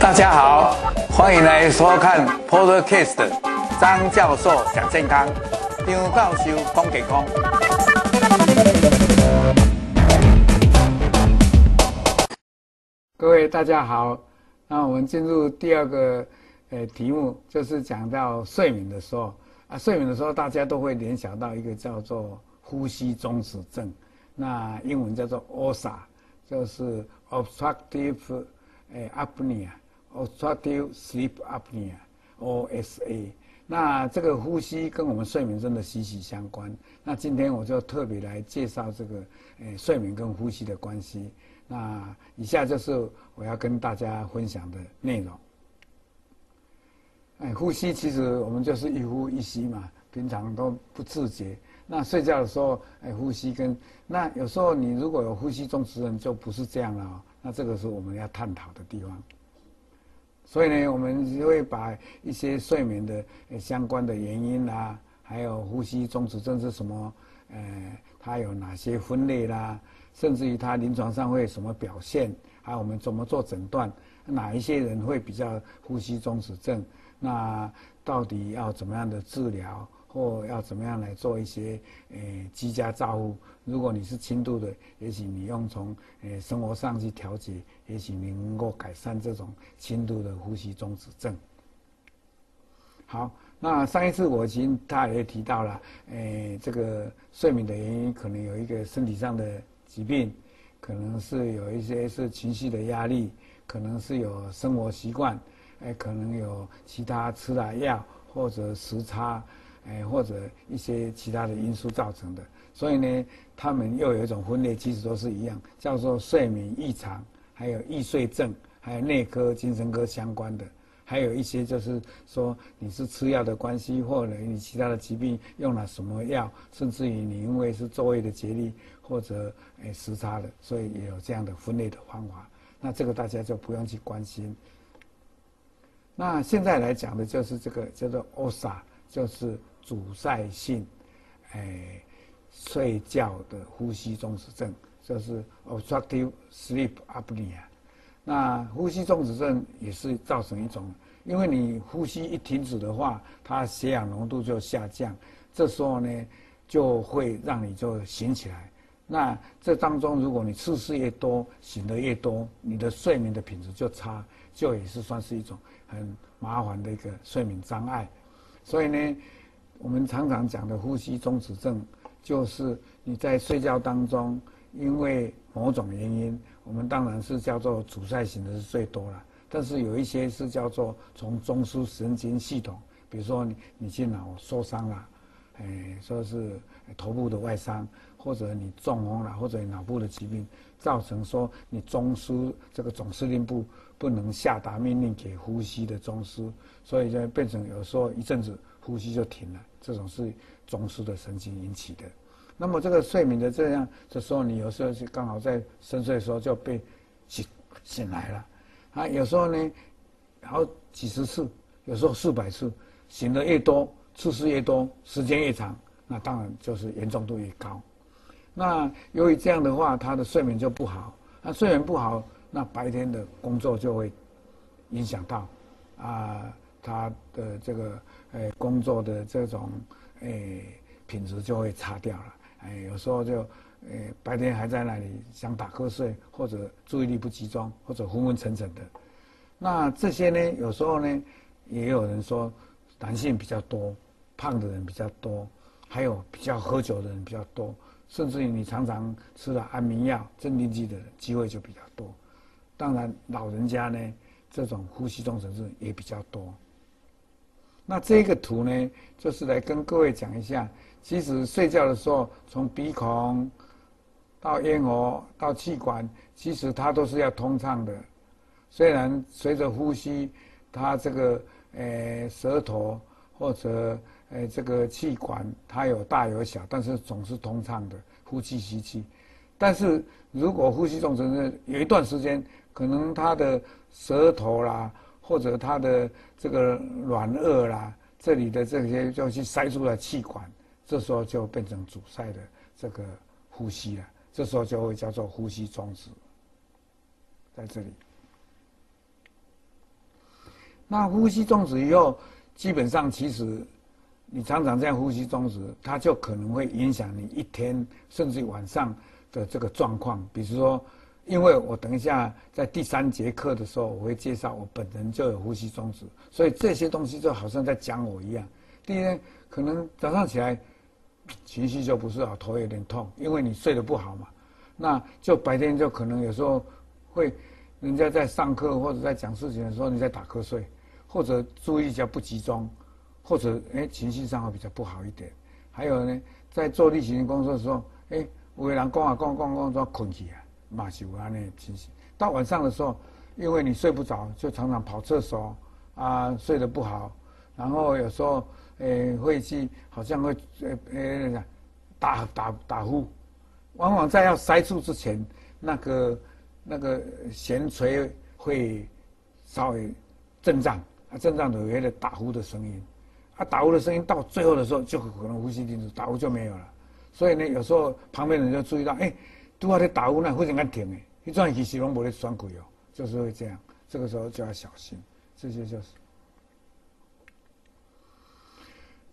大家好，欢迎来收看 Podcast 张教授讲健康，张教授讲健康。各位大家好，那我们进入第二个呃题目，就是讲到睡眠的时候啊，睡眠的时候大家都会联想到一个叫做呼吸中止症，那英文叫做 OSA，就是 Obstructive 呃 Apnea。Obstructive Sleep Apnea，OSA。那这个呼吸跟我们睡眠真的息息相关。那今天我就特别来介绍这个，诶，睡眠跟呼吸的关系。那以下就是我要跟大家分享的内容。哎，呼吸其实我们就是一呼一吸嘛，平常都不自觉。那睡觉的时候，哎，呼吸跟那有时候你如果有呼吸中止症，就不是这样了。那这个是我们要探讨的地方。所以呢，我们就会把一些睡眠的相关的原因啦，还有呼吸中止症是什么，呃，它有哪些分类啦，甚至于它临床上会有什么表现，还有我们怎么做诊断，哪一些人会比较呼吸中止症，那到底要怎么样的治疗？或要怎么样来做一些诶居家照护？如果你是轻度的，也许你用从诶生活上去调节，也许你能够改善这种轻度的呼吸中止症。好，那上一次我已经他也提到了，诶这个睡眠的原因可能有一个身体上的疾病，可能是有一些是情绪的压力，可能是有生活习惯，诶可能有其他吃了药或者时差。哎，或者一些其他的因素造成的，所以呢，他们又有一种分类，其实都是一样，叫做睡眠异常，还有易睡症，还有内科、精神科相关的，还有一些就是说你是吃药的关系，或者你其他的疾病用了什么药，甚至于你因为是昼夜的节律或者哎时差的，所以也有这样的分类的方法。那这个大家就不用去关心。那现在来讲的就是这个叫做 OSA，就是。阻塞性，哎，睡觉的呼吸中止症，就是 obstructive sleep apnea。那呼吸中止症也是造成一种，因为你呼吸一停止的话，它血氧浓度就下降，这时候呢，就会让你就醒起来。那这当中，如果你次数越多，醒得越多，你的睡眠的品质就差，就也是算是一种很麻烦的一个睡眠障碍。所以呢。我们常常讲的呼吸中止症，就是你在睡觉当中，因为某种原因，我们当然是叫做阻塞型的是最多了。但是有一些是叫做从中枢神经系统，比如说你你去脑受伤了，哎，说是头部的外伤，或者你中风了，或者你脑部的疾病，造成说你中枢这个总司令部不能下达命令给呼吸的中枢，所以就变成有时候一阵子。呼吸就停了，这种是中枢的神经引起的。那么这个睡眠的这样，这时候你有时候是刚好在深睡的时候就被醒醒来了，啊，有时候呢，好几十次，有时候四百次，醒的越多，次数越多，时间越长，那当然就是严重度越高。那由于这样的话，他的睡眠就不好，那睡眠不好，那白天的工作就会影响到，啊。他的这个诶工作的这种诶品质就会差掉了，哎，有时候就诶白天还在那里想打瞌睡，或者注意力不集中，或者昏昏沉沉的。那这些呢，有时候呢，也有人说男性比较多，胖的人比较多，还有比较喝酒的人比较多，甚至于你常常吃了安眠药、镇定剂的机会就比较多。当然，老人家呢，这种呼吸中止症也比较多。那这个图呢，就是来跟各位讲一下，其实睡觉的时候，从鼻孔到咽喉到气管，其实它都是要通畅的。虽然随着呼吸，它这个呃舌头或者呃这个气管它有大有小，但是总是通畅的，呼气吸气。但是如果呼吸中止有一段时间，可能它的舌头啦。或者他的这个软腭啦，这里的这些就去塞住了气管，这时候就变成阻塞的这个呼吸了，这时候就会叫做呼吸终止，在这里。那呼吸终止以后，基本上其实你常常这样呼吸终止，它就可能会影响你一天甚至晚上的这个状况。比如说，因为我等一下在第三节课的时候，我会介绍我本人就有呼吸中止，所以这些东西就好像在讲我一样。第一天可能早上起来情绪就不是好，头有点痛，因为你睡得不好嘛。那就白天就可能有时候会，人家在上课或者在讲事情的时候，你在打瞌睡。或者注意力比较不集中，或者哎情绪上会比较不好一点。还有呢，在做例行工作的时候，哎，有人讲啊讲讲讲，都要困起啊，嘛是有安尼情形。到晚上的时候，因为你睡不着，就常常跑厕所啊，睡得不好。然后有时候诶会去，好像会诶诶打打打呼。往往在要塞住之前，那个那个弦锤会稍微震荡。症状有些打呼的声音，啊，打呼的声音到最后的时候就可能呼吸停止，打呼就没有了。所以呢，有时候旁边人就注意到，哎、拄好在打呼呢，忽然间停诶，一转其实拢无咧喘气哦，就是会这样。这个时候就要小心，这些就是。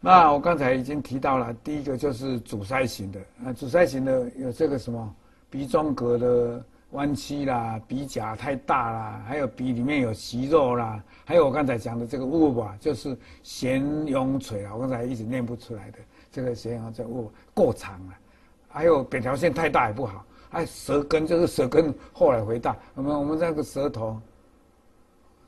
那我刚才已经提到了，第一个就是阻塞型的，啊，阻塞型的有这个什么鼻中隔的。弯曲啦，鼻甲太大啦，还有鼻里面有息肉啦，还有我刚才讲的这个雾吧，就是弦拥垂啊，我刚才一直念不出来的这个弦啊，叫雾过长了，还有扁桃腺太大也不好，还有舌根就是舌根后来回大，我们我们那个舌头，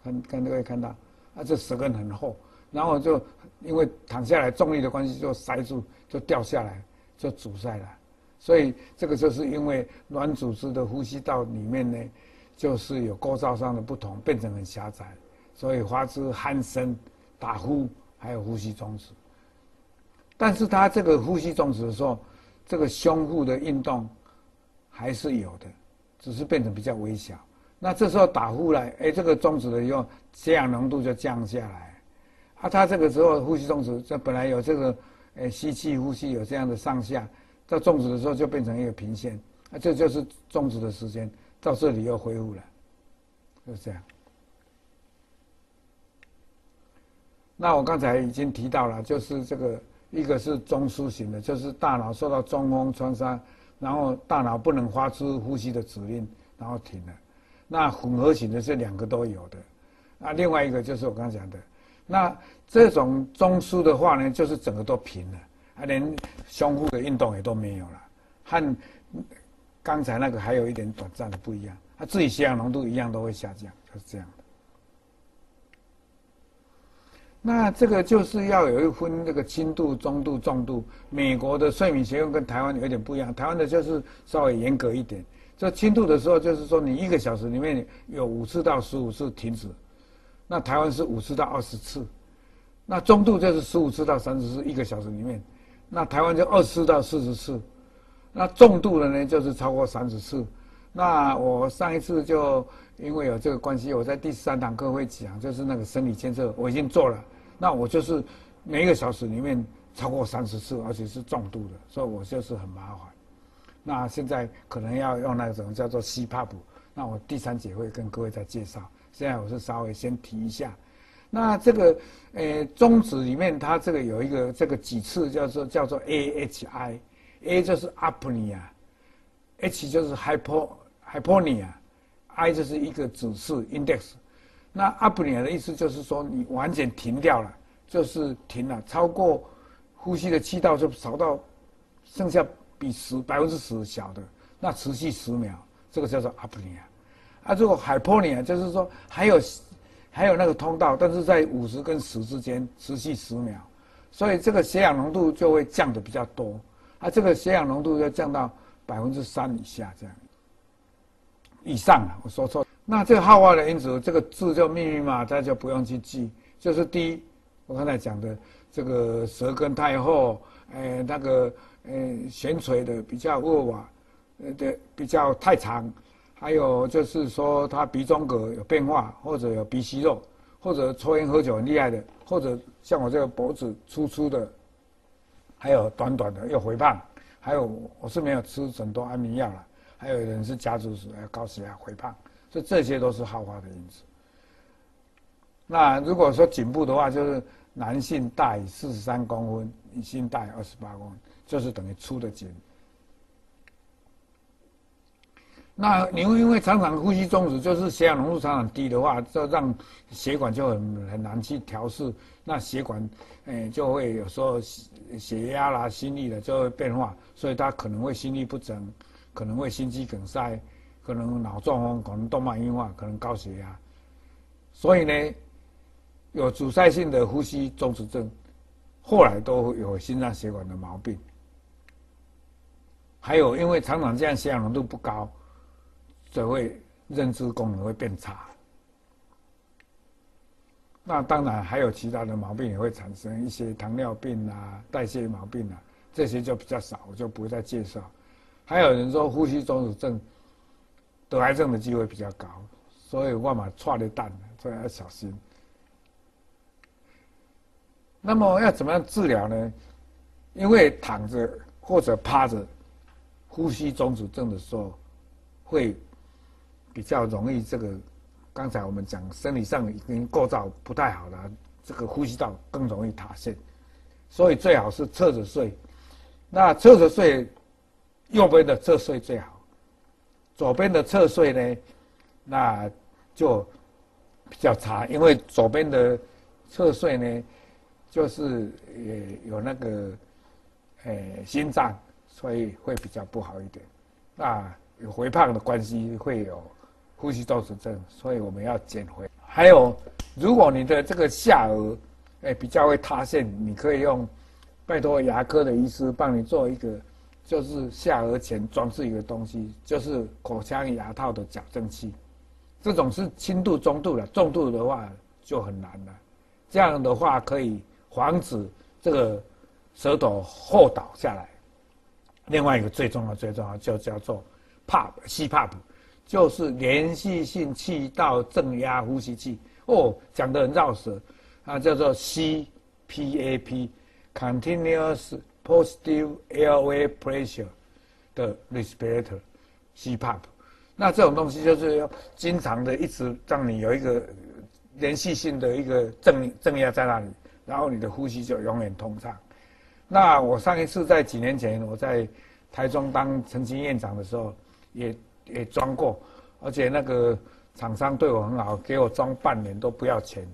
看看都可以看到，啊，这舌根很厚，然后就因为躺下来重力的关系就塞住，就掉下来，就阻塞了。所以这个就是因为软组织的呼吸道里面呢，就是有构造上的不同，变成很狭窄，所以发出鼾声、打呼，还有呼吸中止。但是它这个呼吸中止的时候，这个胸腹的运动还是有的，只是变成比较微小。那这时候打呼来，哎，这个中止了以后，血氧浓度就降下来。啊，他这个时候呼吸中止，这本来有这个，哎，吸气、呼吸有这样的上下。到终止的时候就变成一个平线，啊，这就是终止的时间，到这里又恢复了，就是这样。那我刚才已经提到了，就是这个一个是中枢型的，就是大脑受到中风创伤，然后大脑不能发出呼吸的指令，然后停了。那混合型的这两个都有的，啊，另外一个就是我刚讲的，那这种中枢的话呢，就是整个都平了。啊连胸腹的运动也都没有了，和刚才那个还有一点短暂的不一样。他自己血氧浓度一样都会下降，就是这样的。那这个就是要有一分这个轻度、中度、重度。美国的睡眠学院跟台湾有点不一样，台湾的就是稍微严格一点。这轻度的时候，就是说你一个小时里面有五次到十五次停止，那台湾是五次到二十次，那中度就是十五次到三十次，一个小时里面。那台湾就二十到四十次，那重度的呢就是超过三十次。那我上一次就因为有这个关系，我在第三堂课会讲，就是那个生理监测我已经做了。那我就是每一个小时里面超过三十次，而且是重度的，所以我就是很麻烦。那现在可能要用那种叫做 CPAP，那我第三节会跟各位再介绍。现在我是稍微先提一下。那这个，呃，中止里面它这个有一个这个几次叫做叫做 AHI，A 就是 apnea，H 就是 hypo hyponia，I 就是一个指示 index。那 apnea 的意思就是说你完全停掉了，就是停了，超过呼吸的气道就少到剩下比十百分之十小的，那持续十秒，这个叫做 apnea。啊，这个 hyponia 就是说还有。还有那个通道，但是在五十跟十之间持续十秒，所以这个血氧浓度就会降得比较多。啊，这个血氧浓度要降到百分之三以下这样，以上啊，我说错。那这个好化的因子，这个字就密密麻麻，大家就不用去记。就是第一，我刚才讲的这个舌根太厚，呃，那个呃悬垂的比较恶瓦，呃的比较太长。还有就是说，他鼻中隔有变化，或者有鼻息肉，或者抽烟喝酒很厉害的，或者像我这个脖子粗粗的，还有短短的又肥胖，还有我是没有吃很多安眠药了，还有人是家族史，还有高血压、肥胖，所以这些都是好发的因子。那如果说颈部的话，就是男性大于四十三公分，女性大于二十八公分，就是等于粗的颈。那你会因为常常呼吸中止，就是血氧浓度常常低的话，就让血管就很很难去调试，那血管，诶就会有时候血压啦、心率的就会变化，所以他可能会心律不整，可能会心肌梗塞，可能脑中风，可能动脉硬化，可能高血压，所以呢。有阻塞性的呼吸中止症，后来都有心脏血管的毛病。还有，因为常常这样血氧浓度不高，就会认知功能会变差。那当然还有其他的毛病也会产生，一些糖尿病啊、代谢毛病啊，这些就比较少，我就不再介绍。还有人说呼吸中止症得癌症的机会比较高，所以万马错的蛋，所以要小心。那么要怎么样治疗呢？因为躺着或者趴着呼吸中止症的时候，会比较容易这个。刚才我们讲生理上已经构造不太好了，这个呼吸道更容易塌陷，所以最好是侧着睡。那侧着睡，右边的侧睡最好，左边的侧睡呢，那就比较差，因为左边的侧睡呢。就是也有那个，诶、心脏，所以会比较不好一点。那有肥胖的关系，会有呼吸中止症，所以我们要减肥。还有，如果你的这个下颚，诶、欸，比较会塌陷，你可以用，拜托牙科的医师帮你做一个，就是下颌前装置一个东西，就是口腔牙套的矫正器。这种是轻度、中度的，重度的话就很难了。这样的话可以。防止这个舌头后倒下来。另外一个最重要、最重要就叫做 PAP，CPAP，就是连续性气道正压呼吸器。哦，讲的很绕舌，啊，叫做 CPAP，Continuous Positive Airway Pressure 的 Respirator，CPAP。那这种东西就是要经常的一直让你有一个连续性的一个正正压在那里。然后你的呼吸就永远通畅。那我上一次在几年前，我在台中当陈情院长的时候也，也也装过，而且那个厂商对我很好，给我装半年都不要钱。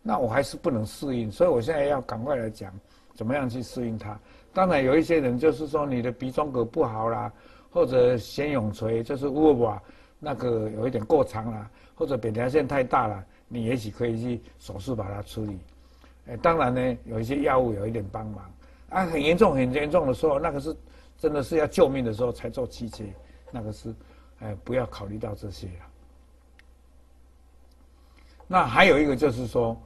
那我还是不能适应，所以我现在要赶快来讲，怎么样去适应它。当然有一些人就是说你的鼻中隔不好啦，或者悬雍垂就是卧把那个有一点过长啦，或者扁桃腺太大了，你也许可以去手术把它处理。哎，当然呢，有一些药物有一点帮忙，啊，很严重、很严重的时候，那个是真的是要救命的时候才做气切，那个是，哎，不要考虑到这些了。那还有一个就是说，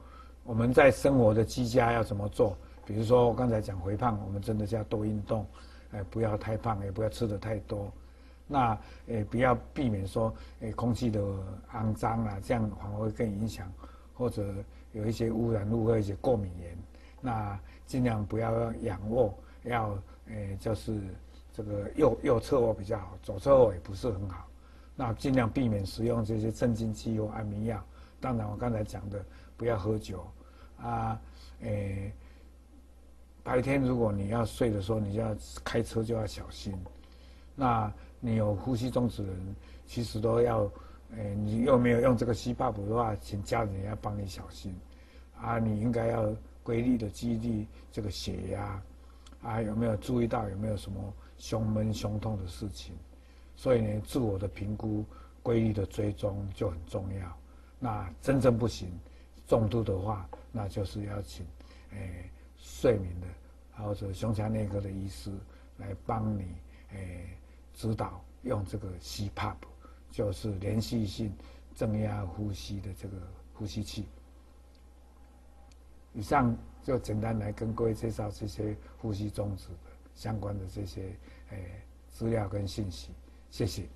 我们在生活的居家要怎么做？比如说我刚才讲肥胖，我们真的是要多运动，哎，不要太胖，也不要吃的太多。那，哎，不要避免说，哎，空气的肮脏啊，这样反而会更影响，或者。有一些污染物或一些过敏源，那尽量不要仰卧，要诶、就是这个右右侧卧比较好，左侧卧也不是很好。那尽量避免使用这些镇静剂或安眠药。当然，我刚才讲的不要喝酒啊，诶、白天如果你要睡的时候，你就要开车就要小心。那你有呼吸中止的人，其实都要。哎，你又没有用这个 CPAP 的话，请家人也要帮你小心，啊，你应该要规律的激励这个血压，啊，有没有注意到有没有什么胸闷、胸痛的事情？所以呢，自我的评估、规律的追踪就很重要。那真正不行、重度的话，那就是要请哎睡眠的或者胸腔内科的医师来帮你诶、指导用这个 CPAP，就是连续性正压呼吸的这个呼吸器。以上就简单来跟各位介绍这些呼吸中止的相关的这些诶、资料跟信息，谢谢。